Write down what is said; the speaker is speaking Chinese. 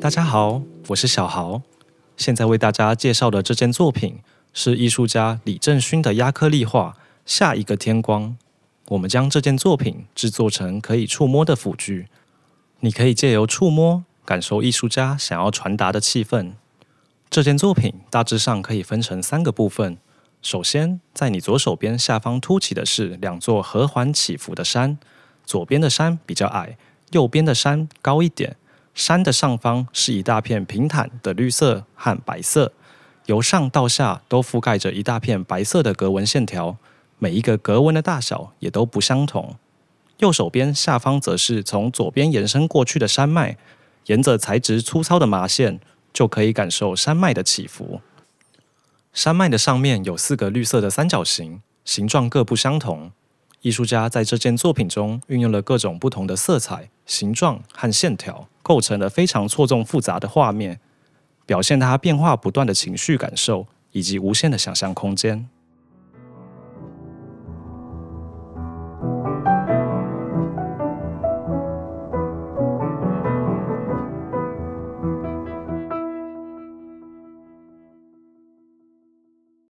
大家好，我是小豪。现在为大家介绍的这件作品是艺术家李正勋的压克力画《下一个天光》。我们将这件作品制作成可以触摸的辅具，你可以借由触摸感受艺术家想要传达的气氛。这件作品大致上可以分成三个部分。首先，在你左手边下方凸起的是两座和缓起伏的山，左边的山比较矮，右边的山高一点。山的上方是一大片平坦的绿色和白色，由上到下都覆盖着一大片白色的格纹线条，每一个格纹的大小也都不相同。右手边下方则是从左边延伸过去的山脉，沿着材质粗糙的麻线，就可以感受山脉的起伏。山脉的上面有四个绿色的三角形，形状各不相同。艺术家在这件作品中运用了各种不同的色彩、形状和线条，构成了非常错综复杂的画面，表现他变化不断的情绪感受以及无限的想象空间。